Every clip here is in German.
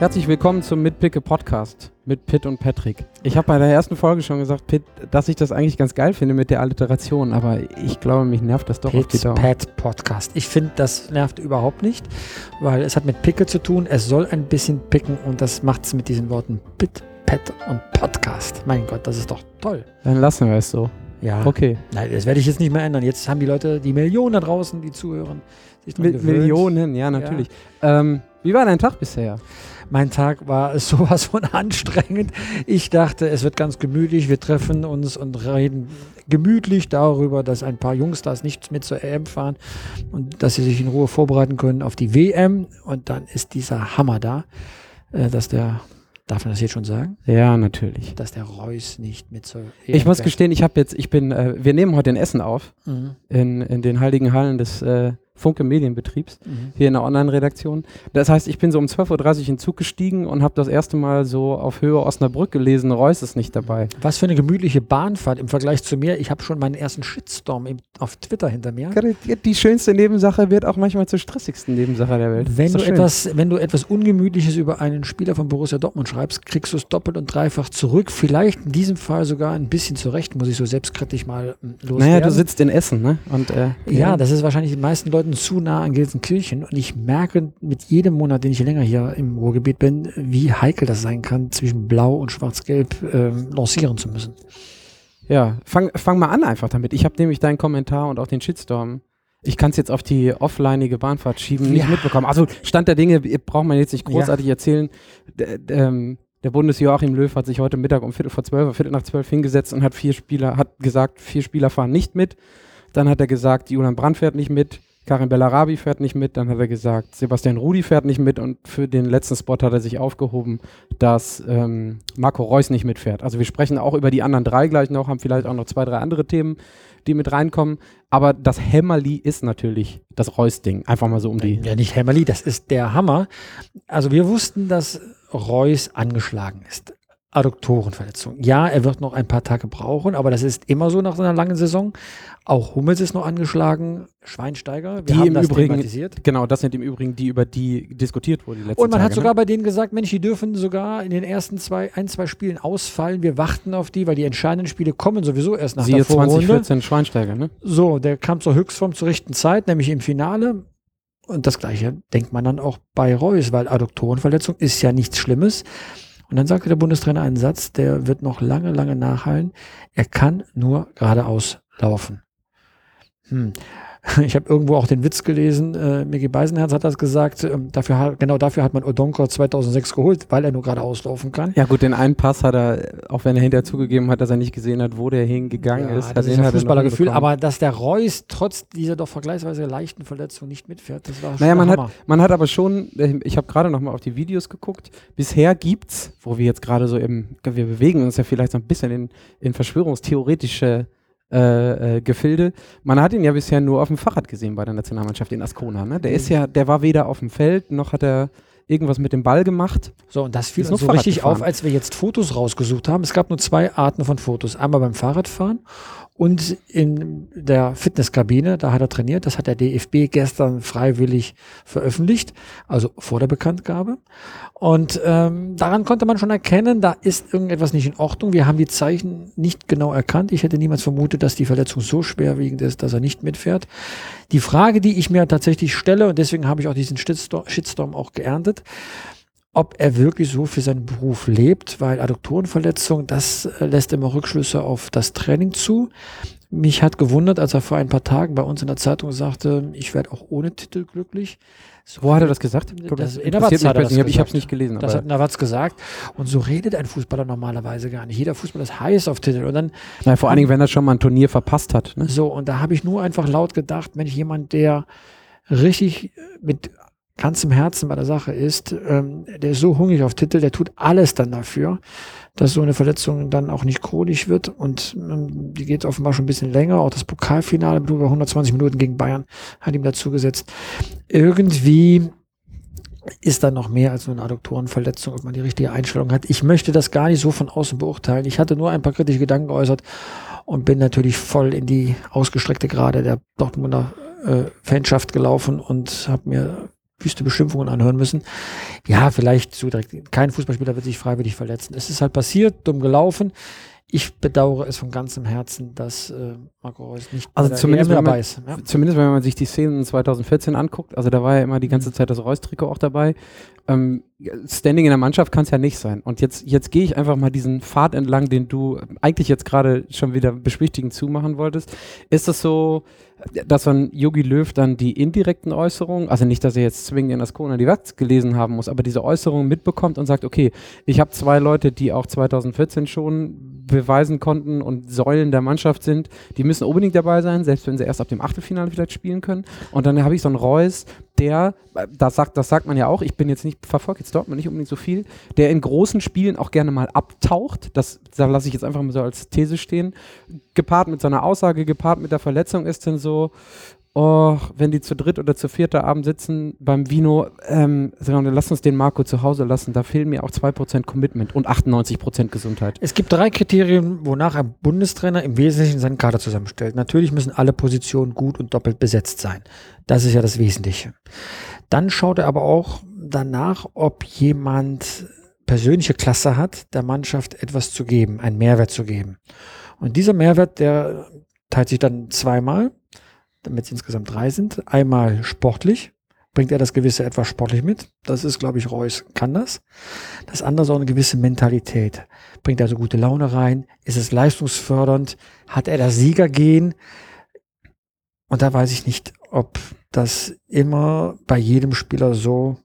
Herzlich willkommen zum Mitpicke Podcast mit Pitt und Patrick. Ich habe bei der ersten Folge schon gesagt, Pitt, dass ich das eigentlich ganz geil finde mit der Alliteration, aber ich glaube, mich nervt das doch auf die Pitt's Dauer. Pat Podcast. Ich finde, das nervt überhaupt nicht, weil es hat mit Picke zu tun. Es soll ein bisschen picken und das macht es mit diesen Worten Pit, Pet und Podcast. Mein Gott, das ist doch toll. Dann lassen wir es so. Ja. Okay. Nein, das werde ich jetzt nicht mehr ändern. Jetzt haben die Leute, die Millionen da draußen, die zuhören, sich dran Mit gewöhnt. Millionen, ja, natürlich. Ähm, wie war dein Tag bisher? Mein Tag war sowas von anstrengend. Ich dachte, es wird ganz gemütlich. Wir treffen uns und reden gemütlich darüber, dass ein paar Jungs da nicht mit zur EM fahren und dass sie sich in Ruhe vorbereiten können auf die WM. Und dann ist dieser Hammer da, äh, dass der, darf man das jetzt schon sagen, Ja, natürlich. dass der Reus nicht mit zur EM Ich muss gestehen, ich habe jetzt, ich bin, äh, wir nehmen heute in Essen auf, Mhm. in, in den heiligen Hallen des äh, Funke Medienbetriebs. Mhm. hier in der Online-Redaktion. Das heißt, ich bin so um 12.30 Uhr in den Zug gestiegen und habe das erste Mal so auf Höhe Osnabrück gelesen, Reus ist nicht dabei. Was für eine gemütliche Bahnfahrt im Vergleich zu mir. Ich habe schon meinen ersten Shitstorm im, auf Twitter hinter mir. Die schönste Nebensache wird auch manchmal zur stressigsten Nebensache der Welt. Wenn du, schön. etwas, wenn du etwas Ungemütliches über einen Spieler von Borussia Dortmund schreibst, kriegst du es doppelt und dreifach zurück. Vielleicht in diesem Fall sogar ein bisschen zurecht, muss ich so selbstkritisch mal mm, loswerden. Naja, du sitzt in Essen, ne? Und, äh, ja, das ist wahrscheinlich den meisten Leuten zu nah an Gelsenkirchen. Und ich merke mit jedem Monat, den ich länger hier im Ruhrgebiet bin, wie heikel das sein kann, zwischen Blau und Schwarz-Gelb ähm, lancieren zu müssen. ja. Fang, fang mal an einfach damit. Ich habe nämlich deinen Kommentar und auch den Shitstorm. Ich kann es jetzt auf die offlineige Bahnfahrt schieben, nicht Ja. mitbekommen. Also Stand der Dinge braucht man jetzt nicht großartig erzählen. D ähm, der Bundesjoachim Löw hat sich heute Mittag um Viertel vor zwölf, Viertel nach zwölf hingesetzt und hat vier Spieler, hat gesagt, vier Spieler fahren nicht mit. Dann hat er gesagt, Julian Brandt fährt nicht mit, Karim Bellarabi fährt nicht mit. Dann hat er gesagt, Sebastian Rudi fährt nicht mit. Und für den letzten Spot hat er sich aufgehoben, dass ähm, Marco Reus nicht mitfährt. Also wir sprechen auch über die anderen drei gleich noch, haben vielleicht auch noch zwei, drei andere Themen, die mit reinkommen. Aber das Hämmerli ist natürlich das Reus-Ding. Einfach mal so um die. Ja, nicht Hämmerli, das ist der Hammer. Also wir wussten, dass Reus angeschlagen ist. Adduktorenverletzung. Ja, er wird noch ein paar Tage brauchen, aber das ist immer so nach so einer langen Saison. Auch Hummels ist noch angeschlagen, Schweinsteiger. Wir Die haben im das Übrigen- thematisiert. Genau, das sind im Übrigen die, über die diskutiert wurde die letzten Und man Tage. hat sogar ne? bei denen gesagt, Mensch, die dürfen sogar in den ersten zwei, ein, zwei Spielen ausfallen. Wir warten auf die, weil die entscheidenden Spiele kommen sowieso erst nach Siehe der Vorrunde. 2014 Schweinsteiger, ne? So, der kam zur Höchstform zur rechten Zeit, nämlich im Finale. Und das gleiche denkt man dann auch bei Reus, weil Adduktorenverletzung ist ja nichts Schlimmes. Und dann sagte der Bundestrainer einen Satz, der wird noch lange, lange nachhallen. Er kann nur geradeaus laufen. Hm. Ich habe irgendwo auch den Witz gelesen, äh, Micky Beisenherz hat das gesagt, ähm, dafür, hat- genau dafür hat man Odonko 2006 geholt, weil er nur geradeaus laufen kann. Ja gut, den einen Pass hat er, auch wenn er hinterher zugegeben hat, dass er nicht gesehen hat, wo der hingegangen Ja, ist. das ist er noch Fußballergefühl, aber dass der Reus trotz dieser doch vergleichsweise leichten Verletzung nicht mitfährt, das war schon Naja, man hat, man hat aber schon, äh, ich habe gerade noch mal auf die Videos geguckt, bisher gibt's, wo wir jetzt gerade so im, wir bewegen uns ja vielleicht so ein bisschen in, in verschwörungstheoretische äh, äh, Gefilde. Man hat ihn ja bisher nur auf dem Fahrrad gesehen bei der Nationalmannschaft in Ascona. Ne? Der ist Mhm. ja, der war weder auf dem Feld, noch hat er irgendwas mit dem Ball gemacht. So, und das fiel uns so Fahrrad richtig gefahren. auf, als wir jetzt Fotos rausgesucht haben. Es gab nur zwei Arten von Fotos. Einmal beim Fahrradfahren und in der Fitnesskabine, da hat er trainiert. Das hat der DFB gestern freiwillig veröffentlicht, also vor der Bekanntgabe. Und ähm, daran konnte man schon erkennen, da ist irgendetwas nicht in Ordnung. Wir haben die Zeichen nicht genau erkannt. Ich hätte niemals vermutet, dass die Verletzung so schwerwiegend ist, dass er nicht mitfährt. Die Frage, die ich mir tatsächlich stelle, und deswegen habe ich auch diesen Shitstorm, auch geerntet, ob er wirklich so für seinen Beruf lebt, weil Adduktorenverletzung, das äh, lässt immer Rückschlüsse auf das Training zu. Mich hat gewundert, als er vor ein paar Tagen bei uns in der Zeitung sagte, ich werde auch ohne Titel glücklich. So Wo hat er das gesagt? Das- Das in der Watz interessiert mich hat er das Ich habe es nicht gelesen. Das hat Nawatz gesagt. Und so redet ein Fußballer normalerweise gar nicht. Jeder Fußballer ist heiß auf Titel. Und dann na, vor allen Dingen, wenn er schon mal ein Turnier verpasst hat. Ne? so, und da habe ich nur einfach laut gedacht, wenn ich jemand, der richtig mit ganzem Herzen bei der Sache ist, ähm, der ist so hungrig auf Titel, der tut alles dann dafür, dass so eine Verletzung dann auch nicht chronisch wird. Und ähm, die geht offenbar schon ein bisschen länger. Auch das Pokalfinale mit über 120 Minuten gegen Bayern hat ihm dazu gesetzt. Irgendwie ist da noch mehr als nur eine Adduktorenverletzung, ob man die richtige Einstellung hat. Ich möchte das gar nicht so von außen beurteilen. Ich hatte nur ein paar kritische Gedanken geäußert und bin natürlich voll in die ausgestreckte Gerade der Dortmunder äh, Fanschaft gelaufen und habe mir wüste Beschimpfungen anhören müssen. Ja, vielleicht so direkt. Kein Fußballspieler wird sich freiwillig verletzen. Es ist halt passiert, dumm gelaufen. Ich bedauere es von ganzem Herzen, dass äh, Marco Reus nicht also zumindest, dabei man, ist. Ja? Zumindest wenn man sich die Szenen 2014 anguckt, also da war ja immer die ganze mhm. Zeit das Reus-Trikot auch dabei. Ähm, Standing in der Mannschaft kann es ja nicht sein. Und jetzt, jetzt gehe ich einfach mal diesen Pfad entlang, den du eigentlich jetzt gerade schon wieder beschwichtigend zumachen wolltest. Ist das so, dass man Yogi Löw dann die indirekten Äußerungen, also nicht, dass er jetzt zwingend in das Kona die Watz gelesen haben muss, aber diese Äußerungen mitbekommt und sagt, okay, ich habe zwei Leute, die auch 2014 schon beweisen konnten und Säulen der Mannschaft sind, die müssen unbedingt dabei sein, selbst wenn sie erst ab dem Achtelfinale vielleicht spielen können. Und dann habe ich so einen Reus, der, das sagt, das sagt man ja auch, ich bin jetzt nicht, verfolgt jetzt Dortmund nicht unbedingt so viel, der in großen Spielen auch gerne mal abtaucht, das, da lasse ich jetzt einfach mal so als These stehen, gepaart mit seiner Aussage, gepaart mit der Verletzung ist dann so, oh, wenn die zu dritt oder zu vierter Abend sitzen beim Vino, ähm, lass uns den Marco zu Hause lassen, da fehlen mir auch 2% Commitment und 98% Gesundheit. Es gibt drei Kriterien, wonach ein Bundestrainer im Wesentlichen seinen Kader zusammenstellt. Natürlich müssen alle Positionen gut und doppelt besetzt sein. Das ist ja das Wesentliche. Dann schaut er aber auch danach, ob jemand persönliche Klasse hat, der Mannschaft etwas zu geben, einen Mehrwert zu geben. Und dieser Mehrwert, der teilt sich dann zweimal damit es insgesamt drei sind. Einmal sportlich, bringt er das gewisse etwas sportlich mit. Das ist, glaube ich, Reus kann das. Das andere ist auch eine gewisse Mentalität. Bringt also gute Laune rein? Ist es leistungsfördernd? Hat er das Siegergehen? Und da weiß ich nicht, ob das immer bei jedem Spieler so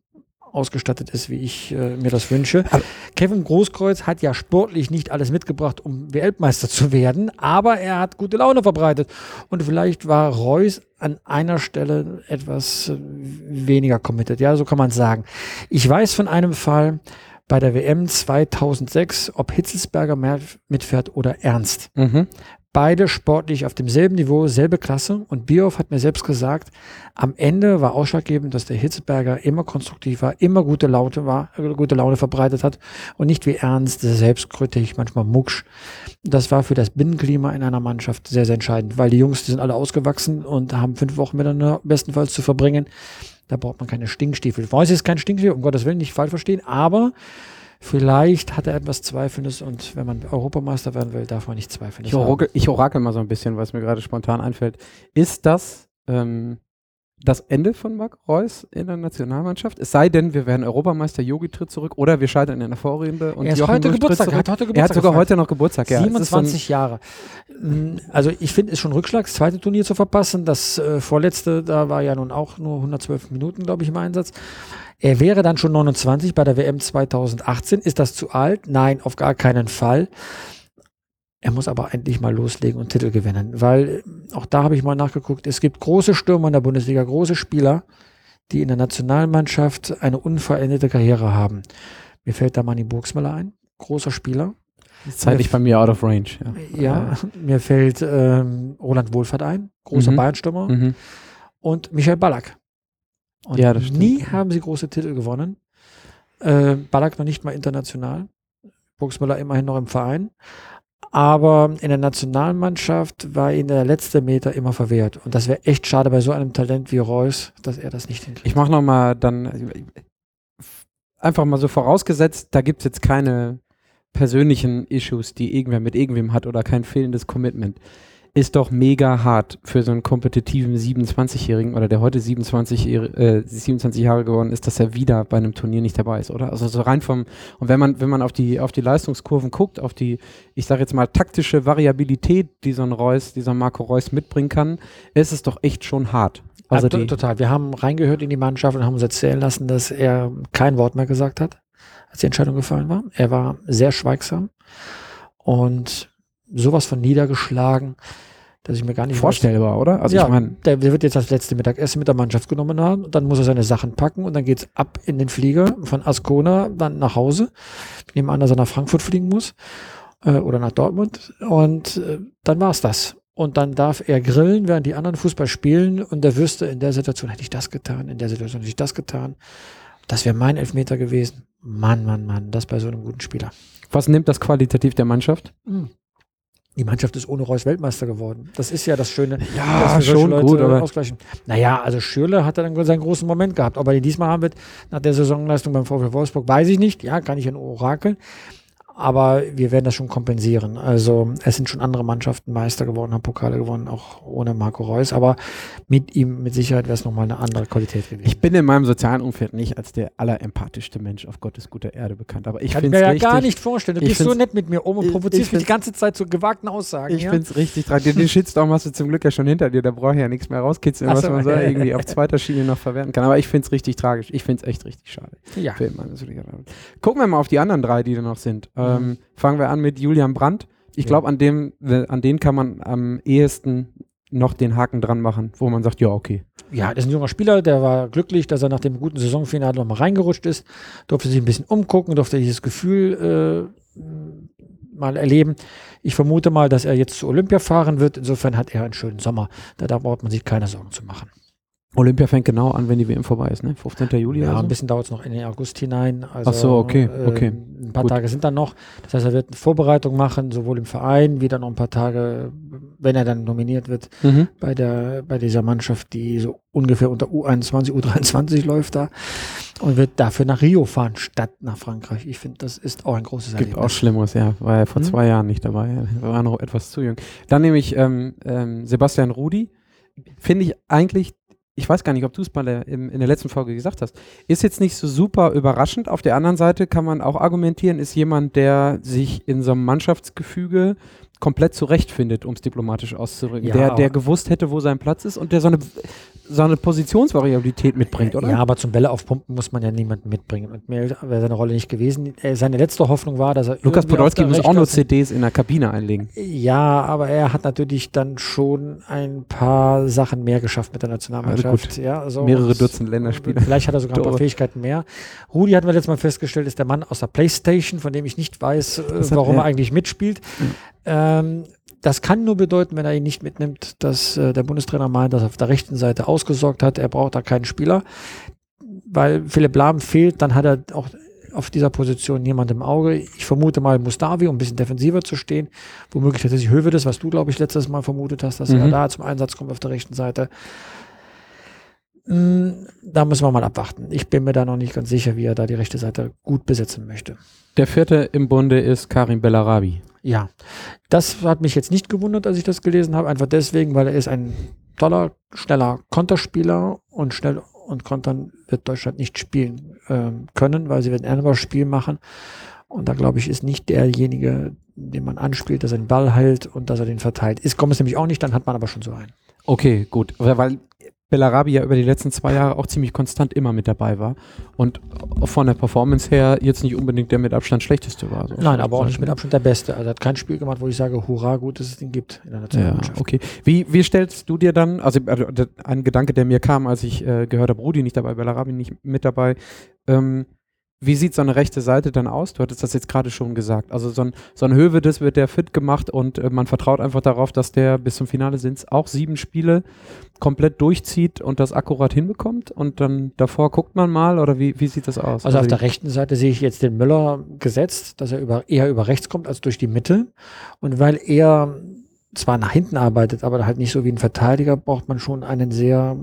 ausgestattet ist, wie ich äh, mir das wünsche. Aber Kevin Großkreuz hat ja sportlich nicht alles mitgebracht, um Weltmeister zu werden, aber er hat gute Laune verbreitet. Und vielleicht war Reus an einer Stelle etwas äh, weniger committed. Ja, so kann man sagen. Ich weiß von einem Fall bei der WM 2006, ob Hitzelsberger mehr mitfährt oder Ernst. Mhm beide sportlich auf demselben Niveau, selbe Klasse. Und Bioff hat mir selbst gesagt, am Ende war ausschlaggebend, dass der Hitzeberger immer konstruktiv war, immer gute Laune war, gute Laune verbreitet hat und nicht wie ernst, selbstkritisch, manchmal mucksch. Das war für das Binnenklima in einer Mannschaft sehr, sehr entscheidend, weil die Jungs, die sind alle ausgewachsen und haben fünf Wochen miteinander bestenfalls zu verbringen. Da braucht man keine Stinkstiefel. Weiß ist kein Stinkstiefel, um Gottes Willen, nicht falsch verstehen, aber Vielleicht hat er etwas Zweifelndes und wenn man Europameister werden will, darf man nicht zweifeln. Ich, orakel, ich orakel mal so ein bisschen, was mir gerade spontan einfällt. Ist das ähm, das Ende von Marc Reus in der Nationalmannschaft? Es sei denn, wir werden Europameister, Yogi tritt zurück oder wir scheitern in der Vorrunde und er ist heute Geburtstag, er hat heute Geburtstag. Er hat sogar heute noch Geburtstag, ja. 27 Jahre. Also ich finde es schon Rückschlag, das zweite Turnier zu verpassen. Das äh, vorletzte, da war ja nun auch nur 112 Minuten, glaube ich, im Einsatz. Er wäre dann schon 29 bei der WM 2018. Ist das zu alt? Nein, auf gar keinen Fall. Er muss aber endlich mal loslegen und Titel gewinnen, weil auch da habe ich mal nachgeguckt. Es gibt große Stürmer in der Bundesliga, große Spieler, die in der Nationalmannschaft eine unveränderte Karriere haben. Mir fällt da Manny Burgsmüller ein, großer Spieler. Zeitlich bei mir out of range. Ja, ja mir fällt ähm, Roland Wohlfahrt ein, großer mhm. Bayern-Stürmer. Mhm. Und Michael Ballack, und ja, nie haben sie große Titel gewonnen. Äh, Ballack noch nicht mal international. Burgsmüller immerhin noch im Verein. Aber in der Nationalmannschaft war ihnen der letzte Meter immer verwehrt. Und das wäre echt schade bei so einem Talent wie Reus, dass er das nicht hinkriegt. Ich mache nochmal dann einfach mal so vorausgesetzt, da gibt es jetzt keine persönlichen Issues, die irgendwer mit irgendwem hat oder kein fehlendes Commitment ist doch mega hart für so einen kompetitiven 27-Jährigen oder der heute 27, äh, 27 Jahre geworden ist, dass er wieder bei einem Turnier nicht dabei ist, oder? Also so rein vom und wenn man wenn man auf die auf die Leistungskurven guckt, auf die ich sage jetzt mal taktische Variabilität, die so ein Reus, dieser Marco Reus mitbringen kann, ist es doch echt schon hart. Also ja, total. Wir haben reingehört in die Mannschaft und haben uns erzählen lassen, dass er kein Wort mehr gesagt hat, als die Entscheidung gefallen war. Er war sehr schweigsam und sowas von niedergeschlagen, dass ich mir gar nicht vorstellbar, oder? Also ja, ich meine, der, der, wird jetzt das letzte Mittagessen mit der Mannschaft genommen haben, dann muss er seine Sachen packen und dann geht's ab in den Flieger von Ascona dann nach Hause. Ich nehme an, dass er nach Frankfurt fliegen muss äh, oder nach Dortmund und äh, dann war's das. Und dann darf er grillen, während die anderen Fußball spielen und der wüsste, in der Situation hätte ich das getan, in der Situation hätte ich das getan. Das wäre mein Elfmeter gewesen. Mann, Mann, Mann, das bei so einem guten Spieler. Was nimmt das qualitativ der Mannschaft? Mhm Die Mannschaft ist ohne Reus Weltmeister geworden. Das ist ja das Schöne. Ja, schon Leute gut, aber ausgleichen. Naja, also Schürle hat dann seinen großen Moment gehabt. Ob er den diesmal haben wird, nach der Saisonleistung beim VfL Wolfsburg, weiß ich nicht. Ja, kann ich ein Orakel aber wir werden das schon kompensieren. Also es sind schon andere Mannschaften Meister geworden, haben Pokale gewonnen, auch ohne Marco Reus, aber mit ihm mit Sicherheit wäre es nochmal eine andere Qualität gewesen. Ich bin in meinem sozialen Umfeld nicht als der allerempathischste Mensch auf Gottes guter Erde bekannt, aber ich finde es mir ja richtig, gar nicht vorstellen. Du gehst so nett mit mir um und provozierst mich die ganze Zeit zu gewagten Aussagen. Ich ja? finde es richtig dran. Den, den Shitstorm hast du zum Glück ja schon hinter dir, da brauche ich ja nichts mehr rauskitzeln, was man so irgendwie auf zweiter Schiene noch verwerten kann. Aber ich finde es richtig tragisch. Ich finde es echt richtig schade. Ja. Gucken wir mal auf die anderen drei, die da noch sind. Mhm. Ähm, fangen wir an mit Julian Brandt. Ich glaube, an dem, an den kann man am ehesten noch den Haken dran machen, wo man sagt, ja, okay. Ja, das ist ein junger Spieler, der war glücklich, dass er nach dem guten Saisonfinale nochmal reingerutscht ist, durfte sich ein bisschen umgucken, durfte dieses Gefühl äh, mal erleben. Ich vermute mal, dass er jetzt zu Olympia fahren wird. Insofern hat er einen schönen Sommer. Da, da braucht man sich keine Sorgen zu machen. Olympia fängt genau an, wenn die WM vorbei ist, ne? 15. Juli. Ja, ein bisschen dauert es noch in den August hinein. Also, Ach so, okay, äh, okay. Ein paar Gut. Tage sind dann noch. Das heißt, er wird eine Vorbereitung machen, sowohl im Verein wie dann noch ein paar Tage, wenn er dann nominiert wird, mhm. bei der, bei dieser Mannschaft, die so ungefähr unter U21, U23 läuft da und wird dafür nach Rio fahren, statt nach Frankreich. Ich finde, das ist auch ein großes Gibt Erlebnis. auch Schlimmeres, ja. War ja vor mhm. zwei Jahren nicht dabei. War noch etwas zu jung. Dann nehme ich ähm, ähm, Sebastian Rudi. Finde ich eigentlich ich weiß gar nicht, ob du es mal in, in der letzten Folge gesagt hast, ist jetzt nicht so super überraschend. Auf der anderen Seite kann man auch argumentieren, ist jemand, der sich in so einem Mannschaftsgefüge komplett zurechtfindet, um es diplomatisch auszudrücken. Ja, der, der gewusst hätte, wo sein Platz ist und der so eine, so eine Positionsvariabilität mitbringt, oder? Ja, aber zum Bälle aufpumpen muss man ja niemanden mitbringen. Und mir wäre seine Rolle nicht gewesen. Äh, seine letzte Hoffnung war, dass er. Lukas Podolski muss auch nur CDs in der Kabine einlegen. Ja, aber er hat natürlich dann schon ein paar Sachen mehr geschafft mit der Nationalmannschaft. Also ja, so Mehrere Dutzend Länderspiele. Vielleicht hat er sogar ein paar Fähigkeiten mehr. Rudi hatten wir letztes Mal festgestellt, ist der Mann aus der Playstation, von dem ich nicht weiß, äh, warum er eigentlich mitspielt. Mhm. Ähm, das kann nur bedeuten, wenn er ihn nicht mitnimmt, dass äh, der Bundestrainer meint, dass er auf der rechten Seite ausgesorgt hat. Er braucht da keinen Spieler. Weil Philipp Lahm fehlt, dann hat er auch auf dieser Position niemand im Auge. Ich vermute mal Mustavi, um ein bisschen defensiver zu stehen. Womöglich tatsächlich Hövedes, was du, glaube ich, letztes Mal vermutet hast, dass mhm. er da zum Einsatz kommt auf der rechten Seite. Hm, da müssen wir mal abwarten. Ich bin mir da noch nicht ganz sicher, wie er da die rechte Seite gut besetzen möchte. Der vierte im Bunde ist Karim Bellarabi. Ja, das hat mich jetzt nicht gewundert, als ich das gelesen habe. Einfach deswegen, weil er ist ein toller, schneller Konterspieler und schnell und kontern wird Deutschland nicht spielen äh, können, weil sie werden ein Spiel machen. Und da glaube ich, ist nicht derjenige, den man anspielt, dass er den Ball hält und dass er den verteilt. Ist, kommt es nämlich auch nicht, dann hat man aber schon so einen. Okay, gut. Weil Bellarabi ja über die letzten zwei Jahre auch ziemlich konstant immer mit dabei war und von der Performance her jetzt nicht unbedingt der mit Abstand schlechteste war. So Nein, aber auch nicht mit Abstand der Beste. Also er hat kein Spiel gemacht, wo ich sage, hurra, gut, dass es den gibt in der Nationalmannschaft. Ja, okay. Wie, wie stellst du dir dann, also äh, ein Gedanke, der mir kam, als ich äh, gehört habe, Rudi nicht dabei, Bellarabi nicht mit dabei, ähm, wie sieht so eine rechte Seite dann aus? Du hattest das jetzt gerade schon gesagt. Also so ein, so ein Hövedes wird der fit gemacht und äh, man vertraut einfach darauf, dass der bis zum Finale sind es auch sieben Spiele komplett durchzieht und das akkurat hinbekommt und dann davor guckt man mal oder wie, wie sieht das aus? Also, also auf der rechten Seite sehe ich jetzt den Müller gesetzt, dass er über, eher über rechts kommt als durch die Mitte und weil er zwar nach hinten arbeitet, aber halt nicht so wie ein Verteidiger, braucht man schon einen sehr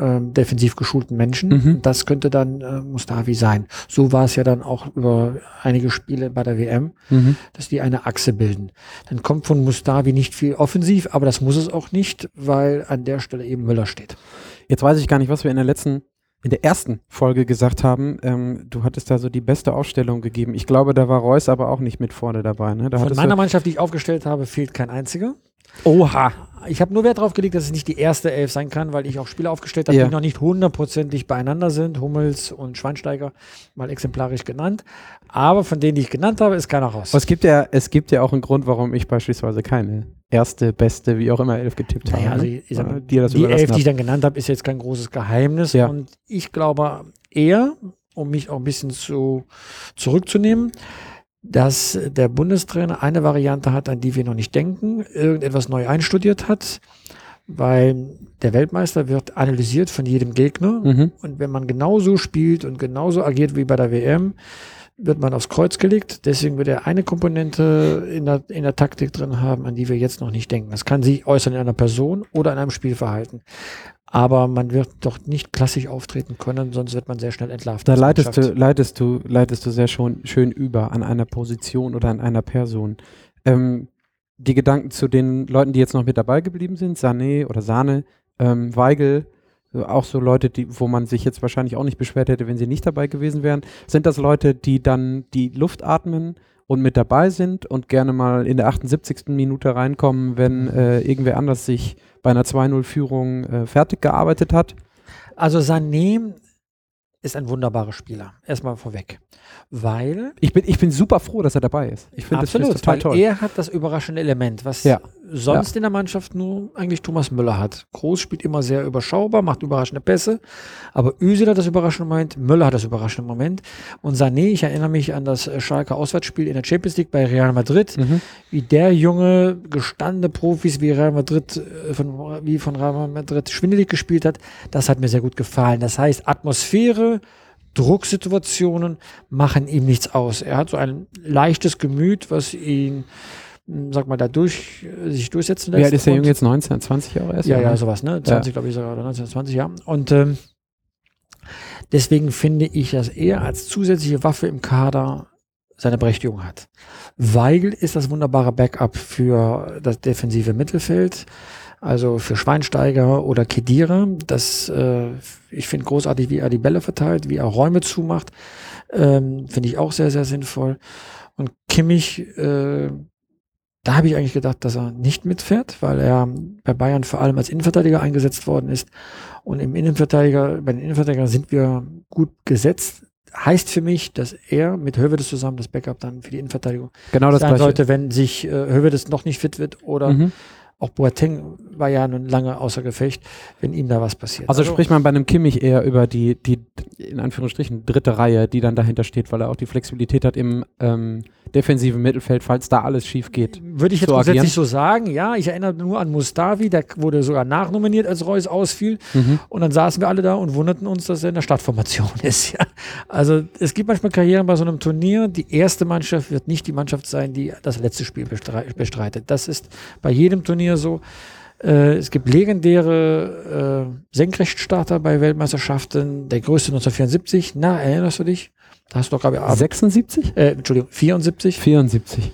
ähm, defensiv geschulten Menschen. Mhm. Das könnte dann äh, Mustavi sein. So war es ja dann auch über einige Spiele bei der WM, mhm. dass die eine Achse bilden. Dann kommt von Mustavi nicht viel offensiv, aber das muss es auch nicht, weil an der Stelle eben Müller steht. Jetzt weiß ich gar nicht, was wir in der letzten in der ersten Folge gesagt haben, ähm, du hattest da so die beste Aufstellung gegeben. Ich glaube, da war Reus aber auch nicht mit vorne dabei. Ne? Da Von meiner Mannschaft, die ich aufgestellt habe, fehlt kein einziger. Oha. Ich habe nur Wert darauf gelegt, dass es nicht die erste Elf sein kann, weil ich auch Spieler aufgestellt habe, ja. die noch nicht hundertprozentig beieinander sind. Hummels und Schweinsteiger mal exemplarisch genannt. Aber von denen, die ich genannt habe, ist keiner raus. es gibt ja, es gibt ja auch einen Grund, warum ich beispielsweise keine erste, beste, wie auch immer Elf getippt naja, habe. Also ich, ich sag, die Elf, die ich dann genannt habe, ist jetzt kein großes Geheimnis. Ja. Und ich glaube eher, um mich auch ein bisschen zu, zurückzunehmen, dass der Bundestrainer eine Variante hat, an die wir noch nicht denken, irgendetwas neu einstudiert hat, weil der Weltmeister wird analysiert von jedem Gegner. Mhm. Und wenn man genauso spielt und genauso agiert wie bei der WM, wird man aufs Kreuz gelegt. Deswegen wird er eine Komponente in der, in der Taktik drin haben, an die wir jetzt noch nicht denken. Das kann sich äußern in einer Person oder in einem Spielverhalten. Aber man wird doch nicht klassisch auftreten können, sonst wird man sehr schnell entlarvt. Da leitest du, leitest du, leitest du sehr schon, schön über an einer Position oder an einer Person. Ähm, die Gedanken zu den Leuten, die jetzt noch mit dabei geblieben sind, Sané oder Sahne, ähm, Weigel, auch so Leute, die, wo man sich jetzt wahrscheinlich auch nicht beschwert hätte, wenn sie nicht dabei gewesen wären. Sind das Leute, die dann die Luft atmen und mit dabei sind und gerne mal in der 78. Minute reinkommen, wenn mhm. äh, irgendwer anders sich bei einer 2-0-Führung äh, fertig gearbeitet hat? Also Sané ist ein wunderbarer Spieler. Erstmal vorweg. Weil. Ich bin, ich bin super froh, dass er dabei ist. Ich finde das total toll. Er hat das überraschende Element, was ja. Sonst ja. in der Mannschaft nur eigentlich Thomas Müller hat. Groß spielt immer sehr überschaubar, macht überraschende Pässe. Aber Özil hat das überraschende Moment, Müller hat das überraschende Moment. Und Sané, ich erinnere mich an das Schalke Auswärtsspiel in der Champions League bei Real Madrid, mhm. wie der junge, gestandene Profis wie Real Madrid, äh, von, wie von Real Madrid schwindelig gespielt hat. Das hat mir sehr gut gefallen. Das heißt, Atmosphäre, Drucksituationen machen ihm nichts aus. Er hat so ein leichtes Gemüt, was ihn, sag mal, dadurch äh, sich durchsetzen lässt. Ja, ist der Junge jetzt 19, 20 Jahre erst? Ja, oder? ja, sowas, ne? 20, ja. glaube ich, sogar, oder 19, 20 Jahre. Und ähm, deswegen finde ich, dass er als zusätzliche Waffe im Kader seine Berechtigung hat. Weigel ist das wunderbare Backup für das defensive Mittelfeld. Also für Schweinsteiger oder Kedira, das äh, ich finde großartig, wie er die Bälle verteilt, wie er Räume zumacht, ähm, finde ich auch sehr, sehr sinnvoll. Und Kimmich, äh, da habe ich eigentlich gedacht, dass er nicht mitfährt, weil er bei Bayern vor allem als Innenverteidiger eingesetzt worden ist. Und im Innenverteidiger, bei den Innenverteidigern sind wir gut gesetzt. Heißt für mich, dass er mit Hövedes zusammen das Backup dann für die Innenverteidigung genau das sein gleiche. sollte, wenn sich äh, Hövedes noch nicht fit wird oder mhm auch Boateng war ja nun lange außer Gefecht, wenn ihm da was passiert. Also, also spricht man bei einem Kimmich eher über die, die, in Anführungsstrichen, dritte Reihe, die dann dahinter steht, weil er auch die Flexibilität hat im ähm, defensiven Mittelfeld, falls da alles schief geht. Würde ich jetzt grundsätzlich so sagen, ja. Ich erinnere nur an Mustavi, der wurde sogar nachnominiert, als Reus ausfiel. Mhm. Und dann saßen wir alle da und wunderten uns, dass er in der Startformation ist. Ja. Also es gibt manchmal Karrieren bei so einem Turnier. Die erste Mannschaft wird nicht die Mannschaft sein, die das letzte Spiel bestreitet. Das ist bei jedem Turnier so. Äh, es gibt legendäre äh, Senkrechtstarter bei Weltmeisterschaften. Der größte 1974. Na, erinnerst du dich? Da hast du doch, glaube ich, 76? Äh, Entschuldigung, 74? 74.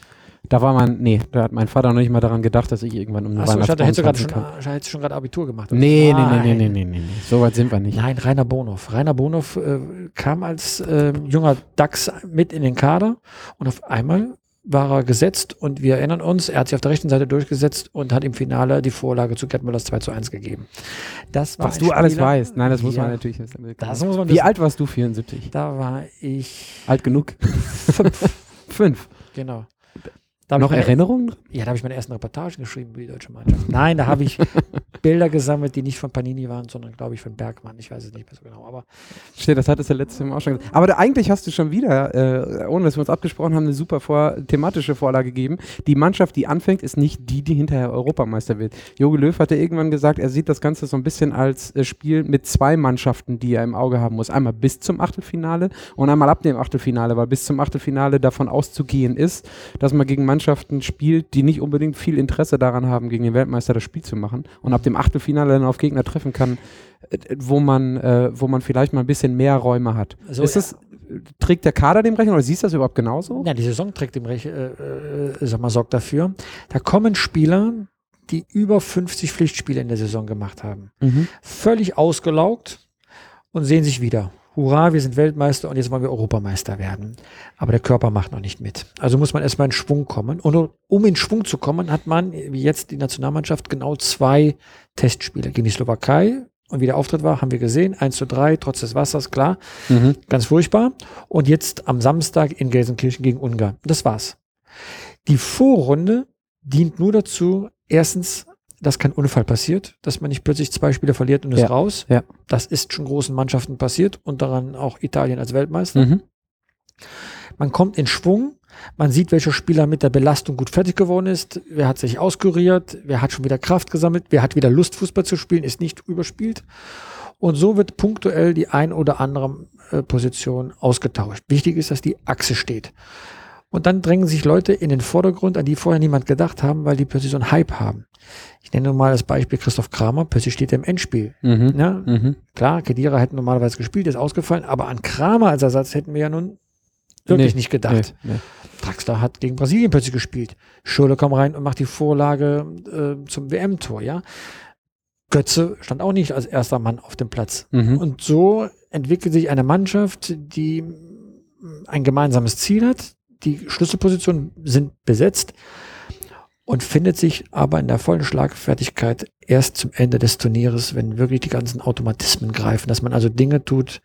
Da war man, nee, da hat mein Vater noch nicht mal daran gedacht, dass ich irgendwann um eine Achso, Weihnachtsbaum hättest du gerade schon, hättest schon gerade Abitur gemacht. Nee, nee, nee, nee, nee, nee, nee, so weit sind wir nicht. Nein, Rainer Bonhoff. Rainer Bonhoff äh, kam als äh, junger Dachs mit in den Kader und auf einmal war er gesetzt und wir erinnern uns, er hat sich auf der rechten Seite durchgesetzt und hat im Finale die Vorlage zu Gerd Müllers 2 zu 1 gegeben. Das war Was du Spieler, alles weißt. Nein, das muss ja, man natürlich wissen. Das muss man Wie alt warst du, 74? Da war ich... Alt genug? Fünf. Fünf? Genau. Da Noch Erinnerungen? Ja, da habe ich meine ersten Reportagen geschrieben über die deutsche Mannschaft. Nein, da habe ich Bilder gesammelt, die nicht von Panini waren, sondern glaube ich von Bergmann. Ich weiß es nicht mehr so genau. Aber Steht, das hat es ja letztes Mal auch schon gesagt. Aber da, eigentlich hast du schon wieder, äh, ohne dass wir uns abgesprochen haben, eine super vor, thematische Vorlage gegeben. Die Mannschaft, die anfängt, ist nicht die, die hinterher Europameister wird. Jogi Löw hatte irgendwann gesagt, er sieht das Ganze so ein bisschen als äh, Spiel mit zwei Mannschaften, die er im Auge haben muss. Einmal bis zum Achtelfinale und einmal ab dem Achtelfinale, weil bis zum Achtelfinale davon auszugehen ist, dass man gegen Mannschaften spielt, die nicht unbedingt viel Interesse daran haben, gegen den Weltmeister das Spiel zu machen und ab dem Achtelfinale dann auf Gegner treffen kann, äh, wo man, äh, wo man vielleicht mal ein bisschen mehr Räume hat. So, ist das, trägt der Kader dem Rechnung oder siehst du das überhaupt genauso? Ja, die Saison trägt dem Rechnung, äh, äh, sag mal, sorgt dafür. Da kommen Spieler, die über 50 Pflichtspiele in der Saison gemacht haben. Mhm. Völlig ausgelaugt und sehen sich wieder hurra, wir sind Weltmeister und jetzt wollen wir Europameister werden. Aber der Körper macht noch nicht mit. Also muss man erstmal in Schwung kommen. Und um in Schwung zu kommen, hat man, wie jetzt die Nationalmannschaft, genau zwei Testspiele. Gegen die Slowakei und wie der Auftritt war, haben wir gesehen. 1 zu 3, trotz des Wassers, klar. Mhm. Ganz furchtbar. Und jetzt am Samstag in Gelsenkirchen gegen Ungarn. Das war's. Die Vorrunde dient nur dazu, erstens dass kein Unfall passiert, dass man nicht plötzlich zwei Spiele verliert und ist ja, raus. Ja. Das ist schon großen Mannschaften passiert und daran auch Italien als Weltmeister. Mhm. Man kommt in Schwung, man sieht, welcher Spieler mit der Belastung gut fertig geworden ist, wer hat sich auskuriert, wer hat schon wieder Kraft gesammelt, wer hat wieder Lust, Fußball zu spielen, ist nicht überspielt. Und so wird punktuell die ein oder andere äh, Position ausgetauscht. Wichtig ist, dass die Achse steht. Und dann drängen sich Leute in den Vordergrund, an die vorher niemand gedacht haben, weil die plötzlich so einen Hype haben. Ich nenne nur mal das Beispiel Christoph Kramer, plötzlich steht er im Endspiel. Mhm. Ja? Mhm. Klar, Kedira hätte normalerweise gespielt, ist ausgefallen, aber an Kramer als Ersatz hätten wir ja nun wirklich nee, nicht gedacht. Nee, nee. Draxler hat gegen Brasilien plötzlich gespielt. Schürle kommt rein und macht die Vorlage äh, zum WM-Tor, ja. Götze stand auch nicht als erster Mann auf dem Platz. Mhm. Und so entwickelt sich eine Mannschaft, die ein gemeinsames Ziel hat. Die Schlüsselpositionen sind besetzt und findet sich aber in der vollen Schlagfertigkeit erst zum Ende des Turnieres, wenn wirklich die ganzen Automatismen greifen, dass man also Dinge tut,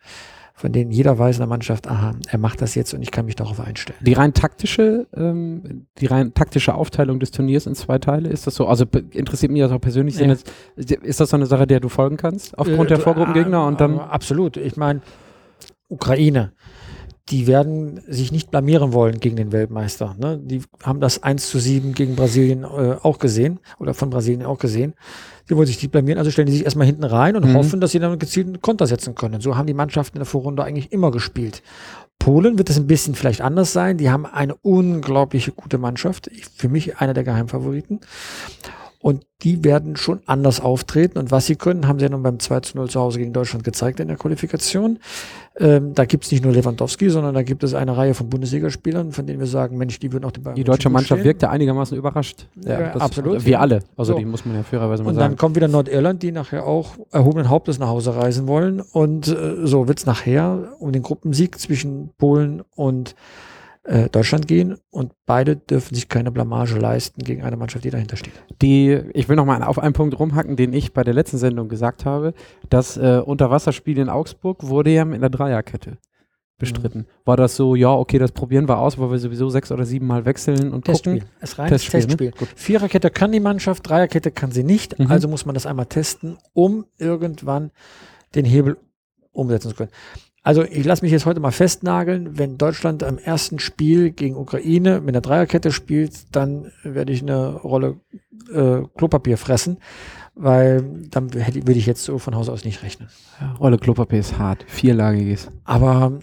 von denen jeder weiß in der Mannschaft, aha, er macht das jetzt und ich kann mich darauf einstellen. Die rein taktische, ähm, die rein taktische Aufteilung des Turniers in zwei Teile, ist das so? Also interessiert mich das auch persönlich. Ja. Ist, das so eine Sache, der du folgen kannst, aufgrund äh, der Vorgruppengegner? Und dann absolut. Ich meine, Ukraine, die werden sich nicht blamieren wollen gegen den Weltmeister. Ne? Die haben das 1 zu 7 gegen Brasilien äh, auch gesehen oder von Brasilien auch gesehen. Die wollen sich nicht blamieren, also stellen die sich erstmal hinten rein und mhm. hoffen, dass sie dann gezielten Konter setzen können. So haben die Mannschaften in der Vorrunde eigentlich immer gespielt. Polen wird es ein bisschen vielleicht anders sein. Die haben eine unglaubliche gute Mannschaft. Für mich einer der Geheimfavoriten. Und die werden schon anders auftreten. Und was sie können, haben sie ja nun beim 2 zu 0 zu Hause gegen Deutschland gezeigt in der Qualifikation. Ähm, da gibt es nicht nur Lewandowski, sondern da gibt es eine Reihe von Bundesligaspielern, von denen wir sagen, Mensch, die würden auch den Bayern Die deutsche Mannschaft stehen. wirkte einigermaßen überrascht. Ja, ja absolut. Also wir alle. Also so. die muss man ja fairerweise mal und sagen. Und dann kommt wieder Nordirland, die nachher auch erhobenen Hauptes nach Hause reisen wollen. Und äh, so wird es nachher um den Gruppensieg zwischen Polen und äh, Deutschland gehen und beide dürfen sich keine Blamage leisten gegen eine Mannschaft, die dahinter steht. Die, ich will nochmal auf einen Punkt rumhacken, den ich bei der letzten Sendung gesagt habe. Das äh, Unterwasserspiel in Augsburg wurde ja in der Dreierkette bestritten. Mhm. War das so, ja, okay, das probieren wir aus, weil wir sowieso sechs oder sieben Mal wechseln und Testspiel. gucken? Es rein Testspiel. Testspiel. Ne? Viererkette kann die Mannschaft, Dreierkette kann sie nicht. Mhm. Also muss man das einmal testen, um irgendwann den Hebel umsetzen zu können. Also ich lasse mich jetzt heute mal festnageln, wenn Deutschland am ersten Spiel gegen Ukraine mit einer Dreierkette spielt, dann werde ich eine Rolle äh, Klopapier fressen, weil dann hätte, würde ich jetzt so von Haus aus nicht rechnen. Ja, Rolle Klopapier ist hart, vierlagiges. Aber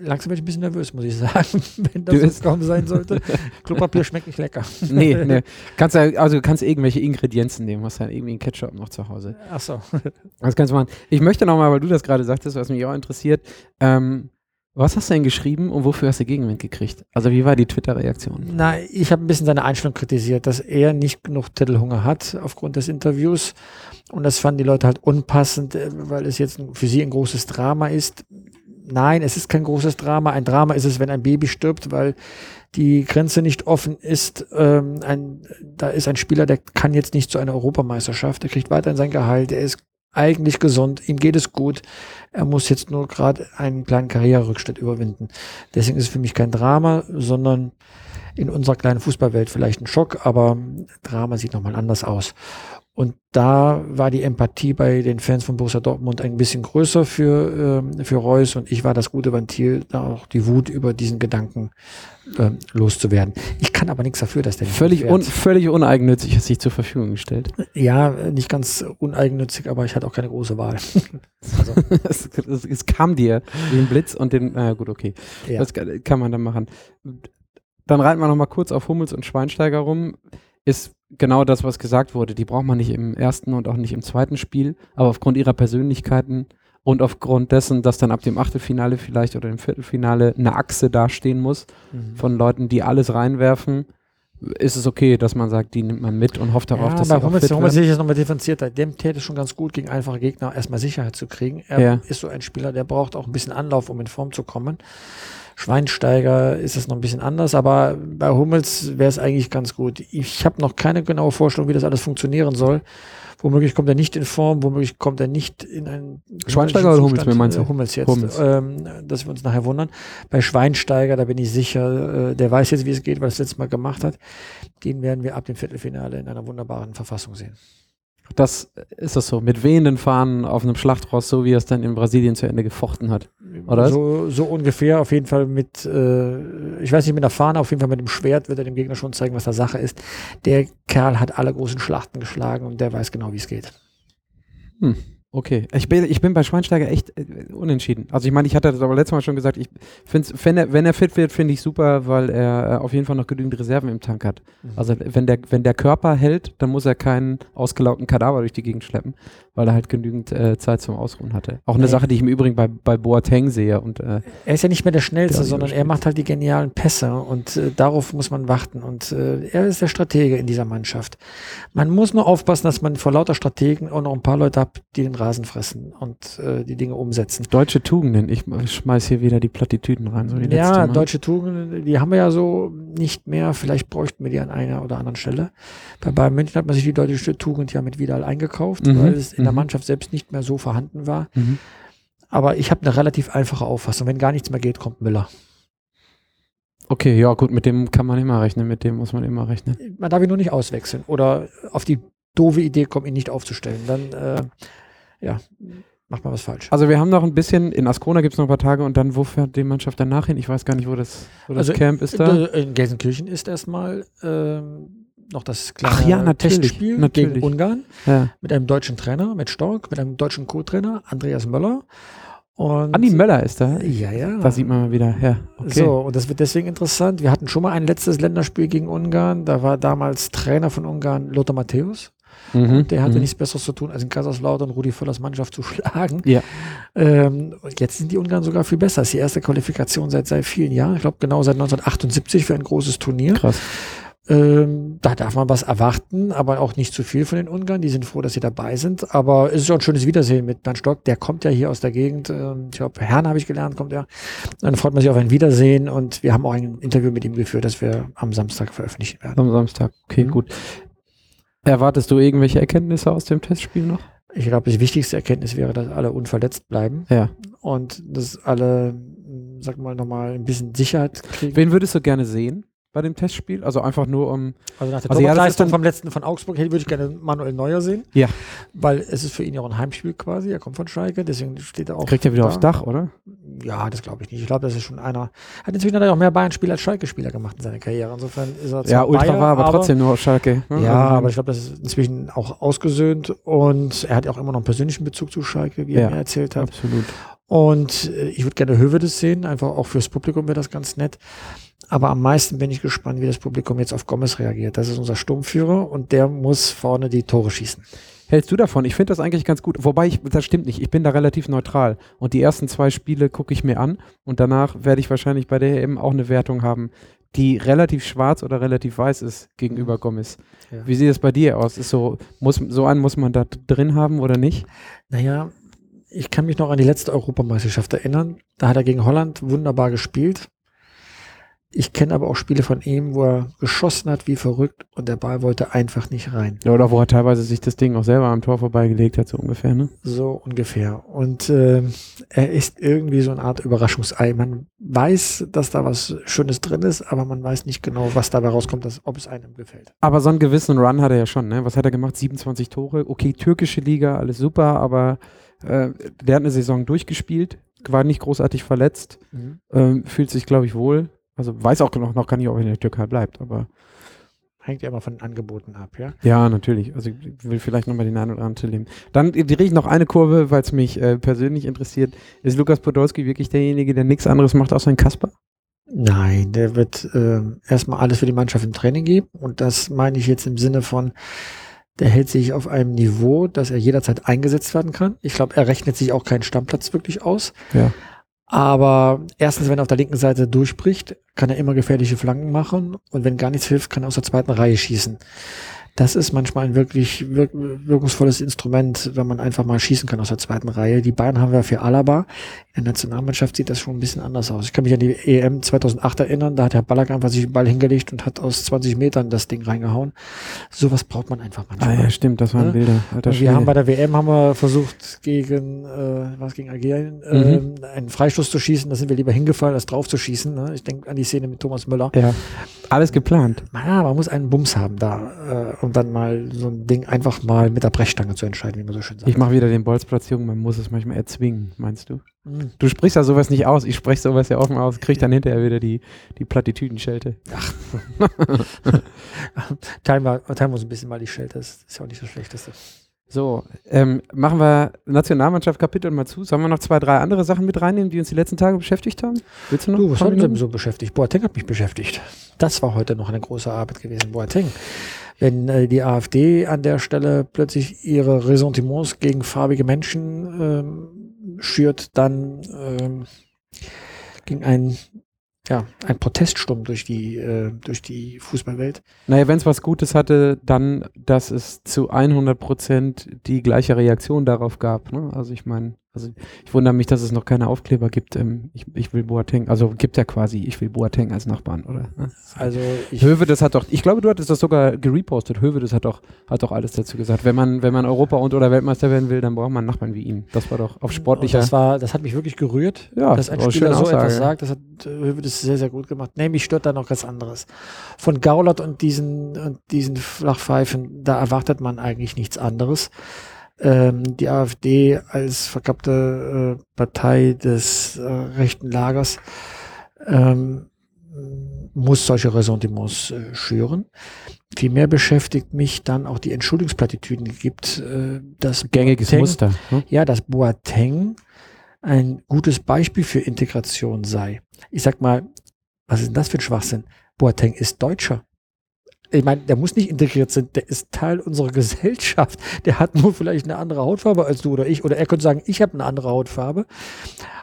langsam bin ich ein bisschen nervös, muss ich sagen, wenn das so kaum sein sollte. Klopapier schmeckt nicht lecker. nee, nee. Kannst ja, also du kannst irgendwelche Ingredienzen nehmen, hast ja irgendwie einen Ketchup noch zu Hause. Ach so. Das kannst du machen. Ich möchte nochmal, weil du das gerade sagtest, was mich auch interessiert, ähm, was hast du denn geschrieben und wofür hast du Gegenwind gekriegt? Also wie war die Twitter-Reaktion? Na, ich habe ein bisschen seine Einstellung kritisiert, dass er nicht genug Titelhunger hat aufgrund des Interviews. Und das fanden die Leute halt unpassend, äh, weil es jetzt für sie ein großes Drama ist nein, es ist kein großes Drama. Ein Drama ist es, wenn ein Baby stirbt, weil die Grenze nicht offen ist. Ähm, ein, da ist ein Spieler, der kann jetzt nicht zu einer Europameisterschaft. Der kriegt weiterhin sein Gehalt. Er ist eigentlich gesund. Ihm geht es gut. Er muss jetzt nur gerade einen kleinen Karriererückschritt überwinden. Deswegen ist es für mich kein Drama, sondern in unserer kleinen Fußballwelt vielleicht ein Schock, aber Drama sieht nochmal anders aus. Und da war die Empathie bei den Fans von Borussia Dortmund ein bisschen größer für, äh, für Reus und ich war das gute Ventil, da auch die Wut über diesen Gedanken äh, loszuwerden. Ich kann aber nichts dafür, dass der völlig, un, völlig uneigennützig ist sich zur Verfügung gestellt. Ja, nicht ganz uneigennützig, aber ich hatte auch keine große Wahl. also. es, es, es, kam dir den Blitz und den, na gut, okay. Ja. Das kann man dann machen. Dann reiten wir noch mal kurz auf Hummels und Schweinsteiger rum. Ist genau das, was gesagt wurde. Die braucht man nicht im ersten und auch nicht im zweiten Spiel, aber aufgrund ihrer Persönlichkeiten und aufgrund dessen, dass dann ab dem Achtelfinale vielleicht oder dem Viertelfinale eine Achse dastehen muss mhm. von Leuten, die alles reinwerfen, ist es okay, dass man sagt, die nimmt man mit und hofft darauf, ja, dass bei Hummels, Hummels sehe ich jetzt nochmal differenzierter. Dem täte es schon ganz gut, gegen einfache Gegner erstmal Sicherheit zu kriegen. Er ja. ist so ein Spieler, der braucht auch ein bisschen Anlauf, um in Form zu kommen. Schweinsteiger ist es noch ein bisschen anders, aber bei Hummels wäre es eigentlich ganz gut. Ich habe noch keine genaue Vorstellung, wie das alles funktionieren soll. Womöglich kommt er nicht in Form, womöglich kommt er nicht in einen Schweinsteiger oder Hummels, wie meinst du? Hummels jetzt, Hummels. Ähm, dass wir uns nachher wundern. Bei Schweinsteiger, da bin ich sicher, äh, der weiß jetzt, wie es geht, weil er das letzte Mal gemacht hat. Den werden wir ab dem Viertelfinale in einer wunderbaren Verfassung sehen. Das ist das so, mit wehenden Fahnen auf einem Schlachtross, so wie er es dann in Brasilien zu Ende gefochten hat. Oder? So, so ungefähr, auf jeden Fall mit, äh, ich weiß nicht, mit der Fahne, auf jeden Fall mit dem Schwert wird er dem Gegner schon zeigen, was da Sache ist. Der Kerl hat alle großen Schlachten geschlagen und der weiß genau, wie es geht. Hm. Okay, ich bin, ich bin bei Schweinsteiger echt äh, unentschieden. Also ich meine, ich hatte das aber letztes Mal schon gesagt, ich finde wenn er, wenn er fit wird, finde ich super, weil er äh, auf jeden Fall noch genügend Reserven im Tank hat. Mhm. Also wenn der, wenn der Körper hält, dann muss er keinen ausgelaugten Kadaver durch die Gegend schleppen, weil er halt genügend äh, Zeit zum Ausruhen hatte. Auch eine. Sache, die ich im Übrigen bei, bei Boateng sehe. Und, äh, er ist ja nicht mehr der Schnellste, sondern er macht halt die genialen Pässe und äh, darauf muss man warten. Und äh, er ist der Stratege in dieser Mannschaft. Man muss nur aufpassen, dass man vor lauter Strategen auch noch ein paar Leute hat, die den Rasen fressen und äh, die Dinge umsetzen. Deutsche Tugenden, ich schmeiß hier wieder die Plattitüden rein. So ja, deutsche Tugenden, die haben wir ja so nicht mehr. Vielleicht bräuchten wir die an einer oder anderen Stelle. Bei Bayern München hat man sich die deutsche Tugend ja mit Vidal eingekauft, mhm. weil es in der mhm. Mannschaft selbst nicht mehr so vorhanden war. Mhm. Aber ich habe eine relativ einfache Auffassung. Wenn gar nichts mehr geht, kommt Müller. Okay, ja gut, mit dem kann man immer rechnen, mit dem muss man immer rechnen. Man darf ihn nur nicht auswechseln oder auf die doofe Idee kommen, ihn nicht aufzustellen. Dann, äh, ja, macht man was falsch. Also wir haben noch ein bisschen, in Ascona gibt es noch ein paar Tage und dann, wo fährt die Mannschaft danach hin? Ich weiß gar nicht, wo das, wo das also Camp ist da. In Gelsenkirchen ist erstmal ähm, noch das kleine Ach ja, Testspiel natürlich. gegen Ungarn ja. mit einem deutschen Trainer, mit Stork, mit einem deutschen Co-Trainer, Andreas Möller. Und Andi Möller ist da. Ja, ja. Da sieht man mal wieder. Ja, okay. So, und das wird deswegen interessant. Wir hatten schon mal ein letztes Länderspiel gegen Ungarn. Da war damals Trainer von Ungarn Lothar Matthäus. Mhm, der hatte mhm. nichts Besseres zu tun, als in Kaiserslautern Rudi Völlers Mannschaft zu schlagen. Ja. Ähm, jetzt sind die Ungarn sogar viel besser. Das ist die erste Qualifikation seit, seit vielen Jahren. Ich glaube, genau seit 1978 für ein großes Turnier. Krass. Ähm, da darf man was erwarten, aber auch nicht zu viel von den Ungarn. Die sind froh, dass sie dabei sind. Aber es ist auch ein schönes Wiedersehen mit Bernd Stock. Der kommt ja hier aus der Gegend. Ähm, ich glaube, Herrn habe ich gelernt, kommt er. Dann freut man sich auf ein Wiedersehen und wir haben auch ein Interview mit ihm geführt, das wir am Samstag veröffentlichen werden. Am Samstag, okay, mhm. gut. Erwartest du irgendwelche Erkenntnisse aus dem Testspiel noch? Ich glaube, die wichtigste Erkenntnis wäre, dass alle unverletzt bleiben. Ja. Und dass alle, sag mal, nochmal ein bisschen Sicherheit kriegen. Wen würdest du gerne sehen? Bei dem Testspiel? Also einfach nur um. Also nach der also ja, vom letzten von Augsburg würde ich gerne Manuel Neuer sehen. Ja. Weil es ist für ihn ja auch ein Heimspiel quasi. Er kommt von Schalke, deswegen steht er auch. Kriegt er wieder da. aufs Dach, oder? Ja, das glaube ich nicht. Ich glaube, das ist schon einer. Hat inzwischen hat er auch mehr Bayern-Spieler als Schalke-Spieler gemacht in seiner Karriere. Insofern ist er Ja, Ultra Bayer, war aber, aber, trotzdem nur auf Schalke. Ne? Ja, also, aber ich glaube, das ist inzwischen auch ausgesöhnt und er hat ja auch immer noch einen persönlichen Bezug zu Schalke, wie ja, er mir erzählt hat. Absolut. Und äh, ich würde gerne Hövedes sehen, einfach auch fürs Publikum wäre das ganz nett. Aber am meisten bin ich gespannt, wie das Publikum jetzt auf Gomez reagiert. Das ist unser Sturmführer und der muss vorne die Tore schießen. Hältst du davon? Ich finde das eigentlich ganz gut. Wobei, ich, das stimmt nicht. Ich bin da relativ neutral. Und die ersten zwei Spiele gucke ich mir an. Und danach werde ich wahrscheinlich bei der eben auch eine Wertung haben, die relativ schwarz oder relativ weiß ist gegenüber mhm. Gomez. Ja. Wie sieht es bei dir aus? Ist so, muss, so einen muss man da drin haben oder nicht? Naja, ich kann mich noch an die letzte Europameisterschaft erinnern. Da hat er gegen Holland wunderbar gespielt. Ich kenne aber auch Spiele von ihm, wo er geschossen hat wie verrückt und der Ball wollte einfach nicht rein. Ja, oder wo er teilweise sich das Ding auch selber am Tor vorbeigelegt hat, so ungefähr, ne? So ungefähr. Und äh, er ist irgendwie so eine Art Überraschungsei. Man weiß, dass da was Schönes drin ist, aber man weiß nicht genau, was dabei rauskommt, dass, ob es einem gefällt. Aber so einen gewissen Run hat er ja schon, ne? Was hat er gemacht? 27 Tore. Okay, türkische Liga, alles super, aber äh, der hat eine Saison durchgespielt, war nicht großartig verletzt, mhm. ähm, fühlt sich, glaube ich, wohl also weiß auch noch, noch gar nicht, ob er in der Türkei bleibt, aber. Hängt ja immer von den Angeboten ab, ja? Ja, natürlich. Also ich will vielleicht nochmal den einen oder anderen nehmen. Dann drehe ich noch eine Kurve, weil es mich äh, persönlich interessiert. Ist Lukas Podolski wirklich derjenige, der nichts anderes macht außer ein Kasper? Nein, der wird äh, erstmal alles für die Mannschaft im Training geben. Und das meine ich jetzt im Sinne von, der hält sich auf einem Niveau, dass er jederzeit eingesetzt werden kann. Ich glaube, er rechnet sich auch keinen Stammplatz wirklich aus. Ja. Aber erstens, wenn er auf der linken Seite durchbricht, kann er immer gefährliche Flanken machen. Und wenn gar nichts hilft, kann er aus der zweiten Reihe schießen das ist manchmal ein wirklich wirk wirkungsvolles Instrument, wenn man einfach mal schießen kann aus der zweiten Reihe. Die Bayern haben wir für Alaba. In der Nationalmannschaft sieht das schon ein bisschen anders aus. Ich kann mich an die EM 2008 erinnern, da hat Herr Ballack einfach sich den Ball hingelegt und hat aus 20 Metern das Ding reingehauen. Sowas braucht man einfach manchmal. Ah ja, stimmt, das waren ja? Bilder. Alter, wir haben bei der WM haben wir versucht gegen, äh, was gegen Algerien, mhm. äh, einen Freistoß zu schießen. Da sind wir lieber hingefallen, als drauf zu schießen. Ne? Ich denke an die Szene mit Thomas Müller. Ja, alles geplant. Ja, man muss einen Bums haben da. Um dann mal so ein Ding einfach mal mit der Brechstange zu entscheiden, wie man so schön sagt. Ich mache wieder den Bolzplatz jung, man muss es manchmal erzwingen, meinst du? Mhm. Du sprichst ja sowas nicht aus, ich spreche sowas ja offen aus, krieg dann hinterher wieder die, die Plattitüdenschelte. Ach. teilen, wir, teilen wir uns ein bisschen mal die Schelte, das ist ja auch nicht das Schlechteste. So, ähm, machen wir Nationalmannschaft Kapitel mal zu. Sollen wir noch zwei, drei andere Sachen mit reinnehmen, die uns die letzten Tage beschäftigt haben? Willst du noch? Du, was haben wir so beschäftigt? Boateng hat mich beschäftigt. Das war heute noch eine große Arbeit gewesen, Boateng. Wenn äh, die AfD an der Stelle plötzlich ihre Ressentiments gegen farbige Menschen ähm, schürt, dann ähm, ging ein ja, ein Proteststurm durch die, äh, durch die Fußballwelt. Naja, wenn es was Gutes hatte, dann, dass es zu 100 Prozent die gleiche Reaktion darauf gab. Ne? Also ich meine, also ich wundere mich, dass es noch keine Aufkleber gibt. Ähm, ich, ich will Boateng, also gibt ja quasi, ich will Boateng als Nachbarn, oder? Also ich Höwe, das hat doch, ich glaube, du hattest das sogar gerepostet. Höwe, das hat doch, hat doch alles dazu gesagt. Wenn man, wenn man Europa und oder Weltmeister werden will, dann braucht man Nachbarn wie ihn. Das war doch auf sportlicher. Und das war, das hat mich wirklich gerührt, ja, dass ein Spieler so etwas sagt. Das hat Höwe das sehr, sehr gut gemacht. Nee, mich stört da noch was anderes. Von Gaulert und diesen, und diesen Flachpfeifen, da erwartet man eigentlich nichts anderes ähm, die AfD als verkappte äh, Partei des äh, rechten Lagers ähm, muss solche Ressentiments äh, schüren. Vielmehr beschäftigt mich dann auch die Entschuldigungsplattitüden gibt, äh, dass gängiges Boateng, Muster. Hm? Ja, dass Boateng ein gutes Beispiel für Integration sei. Ich sag mal, was ist denn das für ein Schwachsinn? Boateng ist Deutscher ich meine, der muss nicht integriert sein, der ist Teil unserer Gesellschaft. Der hat nur vielleicht eine andere Hautfarbe als du oder ich. Oder er könnte sagen, ich habe eine andere Hautfarbe.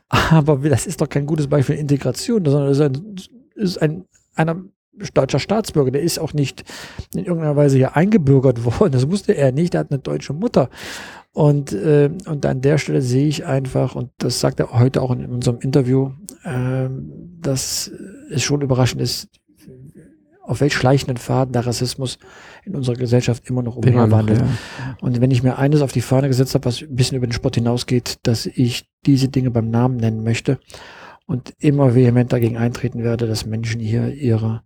Aber das ist doch kein gutes Beispiel für Integration, sondern das ist ein, ist ein einer deutscher Staatsbürger. Der ist auch nicht in irgendeiner Weise hier eingebürgert worden. Das wusste er nicht. Er hat eine deutsche Mutter. Und, äh, und an der Stelle sehe ich einfach, und das sagt er heute auch in unserem Interview, äh, dass es schon überraschend ist, auf welch schleichenden Faden der Rassismus in unserer Gesellschaft immer noch umherwandelt. Ja. Und wenn ich mir eines auf die Fahne gesetzt habe, was ein bisschen über den Sport hinausgeht, dass ich diese Dinge beim Namen nennen möchte und immer vehement dagegen eintreten werde, dass Menschen hier ihre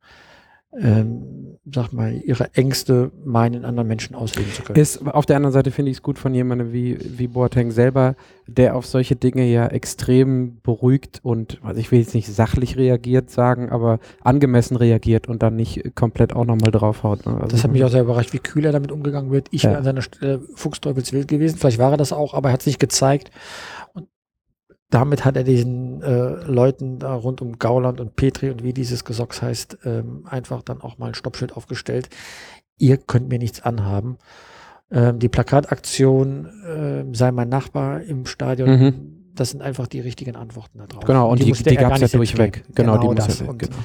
ähm, sag mal, ihre Ängste meinen, anderen Menschen ausleben zu können. Ist, auf der anderen Seite finde ich es gut von jemandem wie, wie Boateng selber, der auf solche Dinge ja extrem beruhigt und, also ich will jetzt nicht sachlich reagiert sagen, aber angemessen reagiert und dann nicht komplett auch nochmal draufhaut. Ne? Also das hat mich auch sehr überrascht, wie kühl er damit umgegangen wird. Ich ja. wäre an seiner Stelle Fuchsteufelswild gewesen. Vielleicht war er das auch, aber er hat es nicht gezeigt damit hat er diesen äh, Leuten da rund um Gauland und Petri und wie dieses Gesocks heißt, ähm, einfach dann auch mal ein Stoppschild aufgestellt. Ihr könnt mir nichts anhaben. Ähm, die Plakataktion äh, sei mein Nachbar im Stadion. Mhm. Das sind einfach die richtigen Antworten da drauf. Genau, und, die, die, die gab es ja durchweg. Genau, genau, die das. Ja, genau,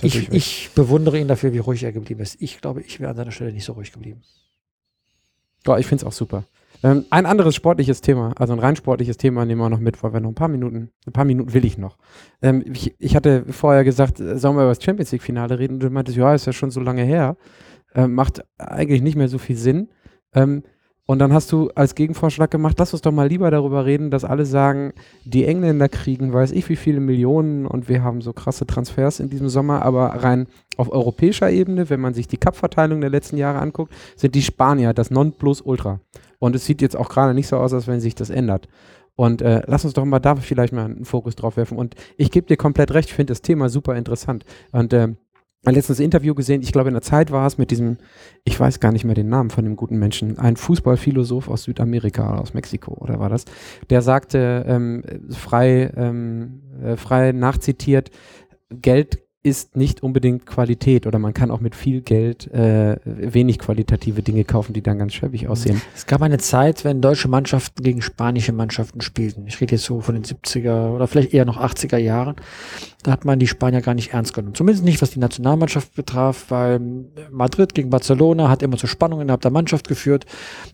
die ich, ich bewundere ihn dafür, wie ruhig er geblieben ist. Ich glaube, ich wäre an seiner Stelle nicht so ruhig geblieben. Ja, ich finde es auch super. Ähm, ein anderes sportliches Thema, also ein rein sportliches Thema nehmen wir noch mit, weil wir noch ein paar Minuten, ein paar Minuten will ich noch. Ähm, ich, ich, hatte vorher gesagt, äh, sollen wir über das Champions League Finale reden? Und du meintest, ja, ist ja schon so lange her. Ähm, macht eigentlich nicht mehr so viel Sinn. Ähm, und dann hast du als Gegenvorschlag gemacht, lass uns doch mal lieber darüber reden, dass alle sagen, die Engländer kriegen weiß ich wie viele Millionen und wir haben so krasse Transfers in diesem Sommer, aber rein auf europäischer Ebene, wenn man sich die Cup-Verteilung der letzten Jahre anguckt, sind die Spanier das Nonplusultra. Und es sieht jetzt auch gerade nicht so aus, als wenn sich das ändert. Und äh, lass uns doch mal da vielleicht mal einen Fokus drauf werfen. Und ich gebe dir komplett recht, ich finde das Thema super interessant. Und äh, letztens Interview gesehen, ich glaube in der Zeit war es mit diesem, ich weiß gar nicht mehr den Namen von dem guten Menschen, ein Fußballphilosoph aus Südamerika, aus Mexiko oder war das, der sagte ähm, frei, ähm, äh, frei nachzitiert, Geld ist nicht unbedingt Qualität oder man kann auch mit viel Geld äh, wenig qualitative Dinge kaufen, die dann ganz schäbig aussehen. Es gab eine Zeit, wenn deutsche Mannschaften gegen spanische Mannschaften spielten. Ich rede jetzt so von den 70er oder vielleicht eher noch 80er Jahren. Da hat man die Spanier gar nicht ernst genommen. Zumindest nicht, was die Nationalmannschaft betraf, weil Madrid gegen Barcelona hat immer zu Spannungen innerhalb der Mannschaft geführt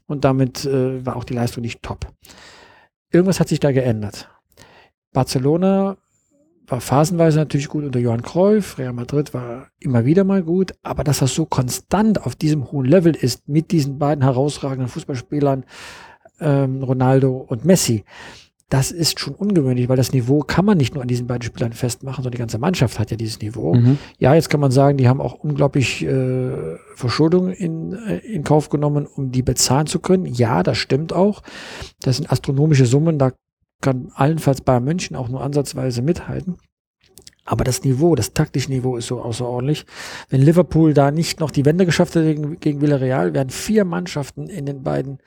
und damit äh, war auch die Leistung nicht top. Irgendwas hat sich da geändert. Barcelona war phasenweise natürlich gut unter Johann Cruyff, Real Madrid war immer wieder mal gut, aber dass das so konstant auf diesem hohen Level ist mit diesen beiden herausragenden Fußballspielern, ähm, Ronaldo und Messi, das ist schon ungewöhnlich, weil das Niveau kann man nicht nur an diesen beiden Spielern festmachen, sondern die ganze Mannschaft hat ja dieses Niveau. Mhm. Ja, jetzt kann man sagen, die haben auch unglaublich äh, Verschuldung in, äh, in Kauf genommen, um die bezahlen zu können. Ja, das stimmt auch. Das sind astronomische Summen, da kann allenfalls Bayern München auch nur ansatzweise mithalten. Aber das Niveau, das taktische Niveau ist so außerordentlich. Wenn Liverpool da nicht noch die Wende geschafft hätte gegen, gegen Villarreal, wären vier Mannschaften in den beiden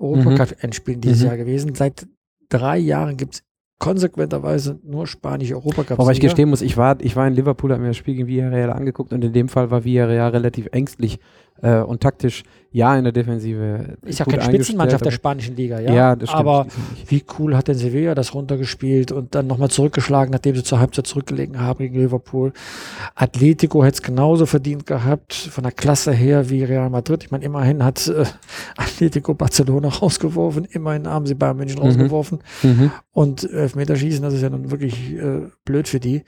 Europacup-Endspielen dieses mhm. Jahr gewesen. Seit drei Jahren gibt es konsequenterweise nur spanische Europacup. Wobei ich gestehen muss, ich war, ich war in Liverpool, habe mir das Spiel gegen Villarreal angeguckt und in dem Fall war Villarreal relativ ängstlich äh, und taktisch ja in der Defensive. Ist ja keine Spitzenmannschaft der spanischen Liga, ja. Ja, das stimmt. Aber wie cool hat denn Sevilla das runtergespielt und dann nochmal zurückgeschlagen, nachdem sie zur Halbzeit zurückgelegen haben gegen Liverpool. Atletico hätte es genauso verdient gehabt, von der Klasse her wie Real Madrid. Ich meine, immerhin hat äh, Atletico Barcelona rausgeworfen, immerhin haben sie Bayern München mhm. rausgeworfen. Mhm. Und Elfmeterschießen, das ist ja nun wirklich äh, blöd für die.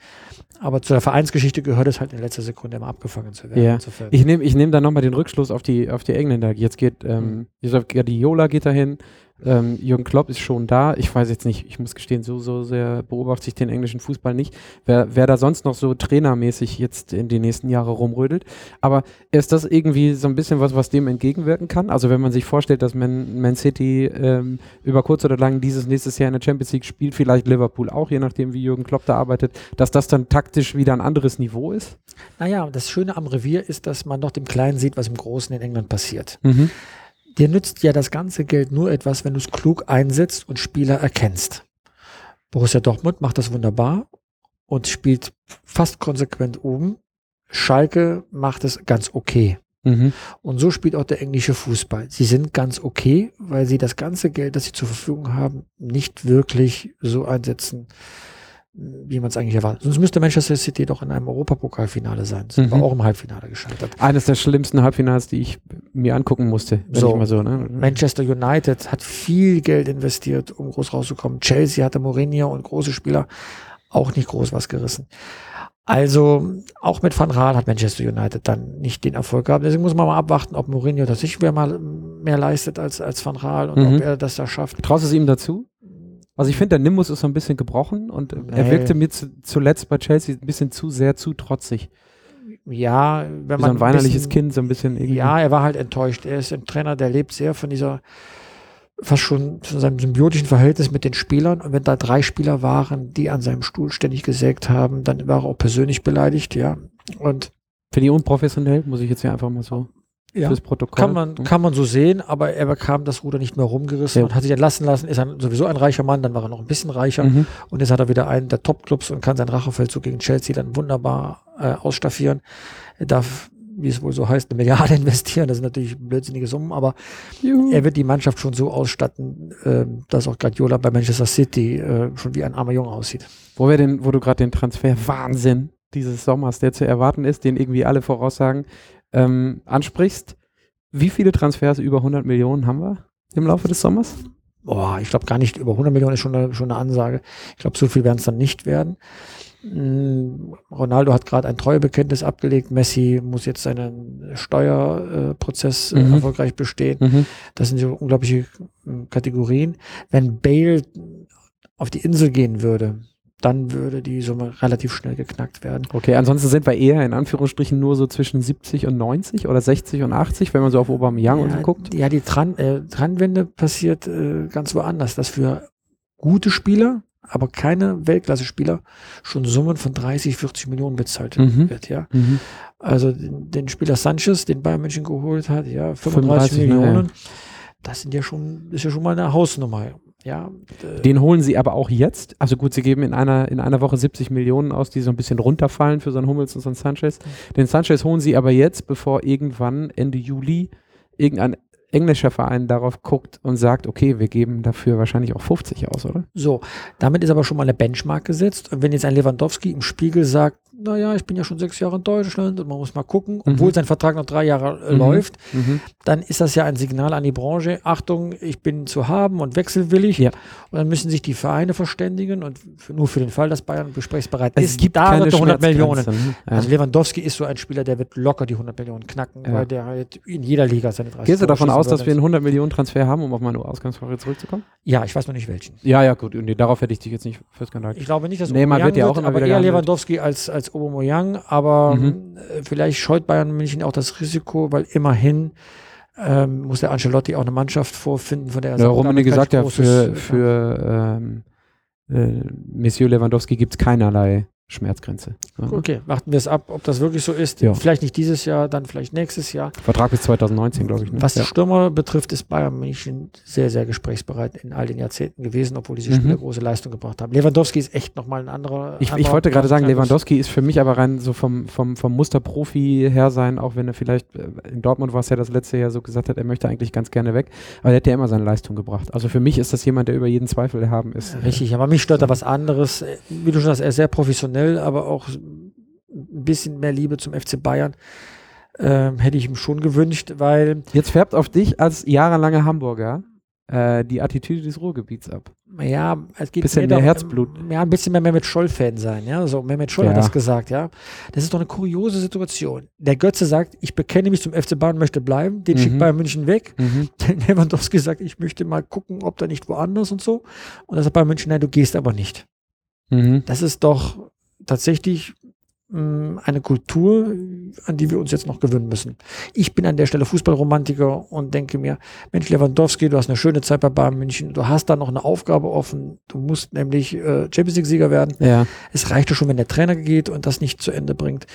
Aber zu der Vereinsgeschichte gehört es halt in letzter Sekunde immer abgefangen zu werden. Ja. Ich nehme ich nehm dann nochmal den Rückschluss auf die, auf die Engländer. Jetzt geht, ähm, mhm. Guardiola geht dahin, ähm, Jürgen Klopp ist schon da. Ich weiß jetzt nicht, ich muss gestehen, so, so sehr beobachte ich den englischen Fußball nicht. Wer, wer da sonst noch so trainermäßig jetzt in die nächsten Jahre rumrödelt. Aber ist das irgendwie so ein bisschen was, was dem entgegenwirken kann? Also wenn man sich vorstellt, dass Man, Man City ähm, über kurz oder lang dieses nächstes Jahr in der Champions League spielt, vielleicht Liverpool auch, je nachdem wie Jürgen Klopp da arbeitet, dass das dann taktisch wieder ein anderes Niveau ist? Naja, das Schöne am Revier ist, dass man noch dem Kleinen sieht, was im Großen in England passiert. Mhm dir nützt ja das ganze Geld nur etwas, wenn du es klug einsetzt und Spieler erkennst. Borussia Dortmund macht das wunderbar und spielt fast konsequent oben. Schalke macht es ganz okay. Mhm. Und so spielt auch der englische Fußball. Sie sind ganz okay, weil sie das ganze Geld, das sie zur Verfügung haben, nicht wirklich so einsetzen, wie man es eigentlich erwartet. Sonst müsste Manchester City doch in einem Europapokalfinale sein. Sind mhm. aber auch im Halbfinale gescheitert. Eines der schlimmsten Halbfinals, die ich mir angucken musste. So, so ne? Manchester United hat viel Geld investiert, um groß rauszukommen. Chelsea hatte Mourinho und große Spieler auch nicht groß was gerissen. Also auch mit Van Raal hat Manchester United dann nicht den Erfolg gehabt. Deswegen muss man mal abwarten, ob Mourinho tatsächlich mehr, mal mehr leistet als, als Van Raal und mhm. ob er das da schafft. Traust du es ihm dazu? Also ich finde, der Nimbus ist so ein bisschen gebrochen und nee. er wirkte mir zu, zuletzt bei Chelsea ein bisschen zu sehr zu trotzig. Ja, wenn Wie man. So ein weinerliches bisschen, Kind, so ein bisschen irgendwie. Ja, er war halt enttäuscht. Er ist ein Trainer, der lebt sehr von dieser, fast schon von seinem symbiotischen Verhältnis mit den Spielern. Und wenn da drei Spieler waren, die an seinem Stuhl ständig gesägt haben, dann war er auch persönlich beleidigt, ja. Und. Finde ich unprofessionell, muss ich jetzt hier einfach mal so ja, fürs Protokoll. Kann man, mhm. kann man so sehen, aber er bekam das Ruder nicht mehr rumgerissen ja. und hat sich entlassen lassen, ist ein, sowieso ein reicher Mann, dann war er noch ein bisschen reicher mhm. und jetzt hat er wieder einen der Top-Clubs und kann seinen Rachefeldzug gegen Chelsea dann wunderbar äh, ausstaffieren. Er darf, wie es wohl so heißt, eine Milliarde investieren, das sind natürlich blödsinnige Summen, aber Juhu. er wird die Mannschaft schon so ausstatten, äh, dass auch Guardiola bei Manchester City äh, schon wie ein armer Junge aussieht. Wo, wir den, wo du gerade den Transfer Wahnsinn dieses Sommers, der zu erwarten ist, den irgendwie alle voraussagen, ähm, ansprichst. Wie viele Transfers über 100 Millionen haben wir im Laufe des Sommers? Boah, ich glaube gar nicht. Über 100 Millionen ist schon eine, schon eine Ansage. Ich glaube, so viel werden es dann nicht werden. Mm, Ronaldo hat gerade ein Treuebekenntnis abgelegt. Messi muss jetzt seinen Steuerprozess äh, mhm. erfolgreich bestehen. Mhm. Das sind so unglaubliche äh, Kategorien. Wenn Bale auf die Insel gehen würde, dann würde die Summe relativ schnell geknackt werden. Okay, ansonsten sind wir eher in Anführungsstrichen nur so zwischen 70 und 90 oder 60 und 80, wenn man so auf Aubameyang ja, und so guckt. Ja, die Tran äh, Trendwende passiert äh, ganz woanders, dass für gute Spieler, aber keine Weltklasse-Spieler schon Summen von 30, 40 Millionen bezahlt mhm. wird, ja. Mhm. Also den, den, Spieler Sanchez, den Bayern München geholt hat, ja, 35, 35 Millionen. Ja. Das sind ja schon, ist ja schon mal eine Hausnummer. Ja, Den holen sie aber auch jetzt. Also gut, sie geben in einer, in einer Woche 70 Millionen aus, die so ein bisschen runterfallen für so einen Hummels und so einen Sanchez. Mhm. Den Sanchez holen sie aber jetzt, bevor irgendwann Ende Juli irgendein englischer Verein darauf guckt und sagt, okay, wir geben dafür wahrscheinlich auch 50 aus, oder? So, damit ist aber schon mal eine Benchmark gesetzt. Und wenn jetzt ein Lewandowski im Spiegel sagt, naja, ich bin ja schon sechs Jahre in Deutschland und man muss mal gucken, obwohl mhm. sein Vertrag noch drei Jahre äh, mhm. läuft, mhm. dann ist das ja ein Signal an die Branche, Achtung, ich bin zu haben und wechselwillig. Ja. Und dann müssen sich die Vereine verständigen und für, nur für den Fall, dass Bayern gesprächsbereit es ist, gibt da keine 100 Millionen. Ja. Also Lewandowski ist so ein Spieler, der wird locker die 100 Millionen knacken, ja. weil der halt in jeder Liga seine 30 Gehst du davon aus, dass wir einen 100 Millionen Transfer haben, um auf meine Ausgangsfrage zurückzukommen? Ja, ich weiß noch nicht welchen. Ja, ja, gut. Nee, darauf hätte ich dich jetzt nicht festgehalten. Ich glaube nicht, dass Neymar wird ja auch immer aber eher Lewandowski als, als Aubameyang, aber mhm. Äh, vielleicht scheut Bayern München auch das Risiko, weil immerhin ähm, muss der Ancelotti auch eine Mannschaft vorfinden, von der er ja, Rummenigge gesagt ja, für, für ähm, äh, Monsieur Lewandowski gibt es keinerlei Schmerzgrenze. Ja. Okay, warten wir es ab, ob das wirklich so ist. Ja. Vielleicht nicht dieses Jahr, dann vielleicht nächstes Jahr. Vertrag bis 2019, glaube ich. Ne? Was die Stürmer betrifft, ist Bayern München sehr, sehr gesprächsbereit in all den Jahrzehnten gewesen, obwohl diese Spieler mhm. große Leistung gebracht haben. Lewandowski ist echt nochmal ein anderer. Ich, anderer ich wollte gerade sagen, Lewandowski ist für mich aber rein so vom, vom, vom Musterprofi her sein, auch wenn er vielleicht äh, in Dortmund war es ja das letzte Jahr so gesagt hat, er möchte eigentlich ganz gerne weg. Aber er hat ja immer seine Leistung gebracht. Also für mich ist das jemand, der über jeden Zweifel haben ist. Richtig, aber mich stört da was anderes. Wie du schon sagst, er ist sehr professionell, aber auch ein bisschen mehr Liebe zum FC Bayern ähm, hätte ich ihm schon gewünscht, weil. Jetzt färbt auf dich als jahrelanger Hamburger äh, die Attitüde des Ruhrgebiets ab. Ja, es geht bisschen mehr, mehr Herzblut. Ja, ein bisschen mehr Mehmet Scholl-Fan sein, ja. So, Mehmet Scholl ja. hat das gesagt, ja. Das ist doch eine kuriose Situation. Der Götze sagt, ich bekenne mich zum FC Bayern, möchte bleiben, den mhm. schickt Bayern München weg. Mhm. Der Lewandowski sagt, ich möchte mal gucken, ob da nicht woanders und so. Und das sagt Bayern München, nein, du gehst aber nicht. Mhm. Das ist doch tatsächlich mm, eine Kultur, an die wir uns jetzt noch gewöhnen müssen. Ich bin an der Stelle Fußballromantiker und denke mir, Mensch, Lewandowski, du hast eine schöne Zeit bei Bayern München, du hast da noch eine Aufgabe offen, du musst nämlich äh, Champions League-Sieger werden. Ja. Es reicht ja schon, wenn der Trainer geht und das nicht zu Ende bringt.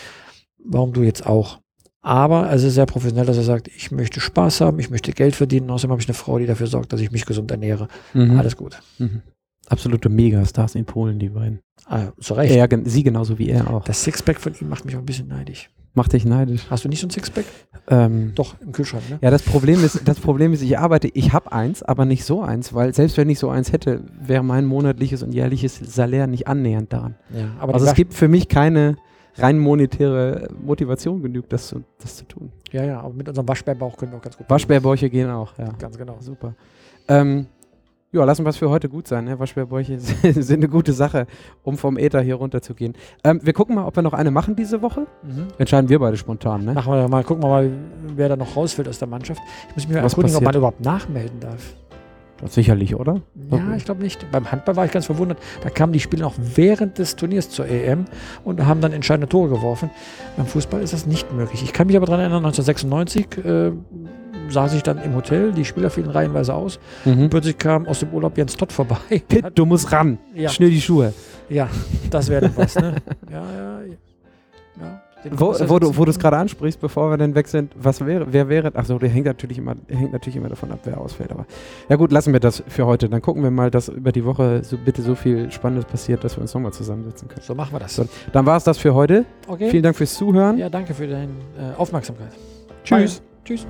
Warum du jetzt auch? Aber es ist sehr professionell, dass er sagt, ich möchte Spaß haben, ich möchte Geld verdienen, außerdem habe ich eine Frau, die dafür sorgt, dass ich mich gesund ernähre. Mhm. Alles gut. Mhm absolute Megastars in Polen, die beiden. Ah, zu Recht. Er, sie genauso wie er auch. Das Sixpack von ihm macht mich auch ein bisschen neidisch. Macht dich neidisch. Hast du nicht so ein Sixpack? Ähm, Doch, im Kühlschrank, ne? Ja, das Problem ist, das Problem ist, ich arbeite, ich habe eins, aber nicht so eins, weil selbst wenn ich so eins hätte, wäre mein monatliches und jährliches Salär nicht annähernd daran. Ja, aber also es gibt für mich keine rein monetäre Motivation genügt, das zu, das zu tun. Ja, ja, aber mit unserem Waschbärbauch können wir auch ganz gut. Waschbärbäuche gehen auch, ja. Ganz genau. Super. Ähm, ja, lassen wir es für heute gut sein. Ne? Waschbärbäuche sind eine gute Sache, um vom Äther hier runter zu gehen. Ähm, wir gucken mal, ob wir noch eine machen diese Woche. Mhm. Entscheiden wir beide spontan. Ne? Machen wir mal, gucken wir mal, wer da noch rausfällt aus der Mannschaft. Ich muss mich mal erkundigen, ob man überhaupt nachmelden darf. Das sicherlich, oder? Ja, okay. ich glaube nicht. Beim Handball war ich ganz verwundert. Da kamen die Spieler noch während des Turniers zur EM und haben dann entscheidende Tore geworfen. Beim Fußball ist das nicht möglich. Ich kann mich aber daran erinnern, 1996 äh, saß ich dann im Hotel, die Spieler fielen reihenweise aus. Mhm. Plötzlich kam aus dem Urlaub Jens Todd vorbei. Pitt, du musst ran. Ja. Schnell die Schuhe. Ja, das wäre dann was, ne? Ja, ja, ja. Wo, wo, du, wo du es gerade ansprichst, bevor wir dann weg sind, was wäre, wer wäre, achso, der hängt natürlich immer, hängt natürlich immer davon ab, wer ausfällt, aber ja gut, lassen wir das für heute. Dann gucken wir mal, dass über die Woche so bitte so viel Spannendes passiert, dass wir uns nochmal zusammensetzen können. So machen wir das. So, dann war es das für heute. Okay. Vielen Dank fürs Zuhören. Ja, danke für deine äh, Aufmerksamkeit. Tschüss. Bye. Tschüss.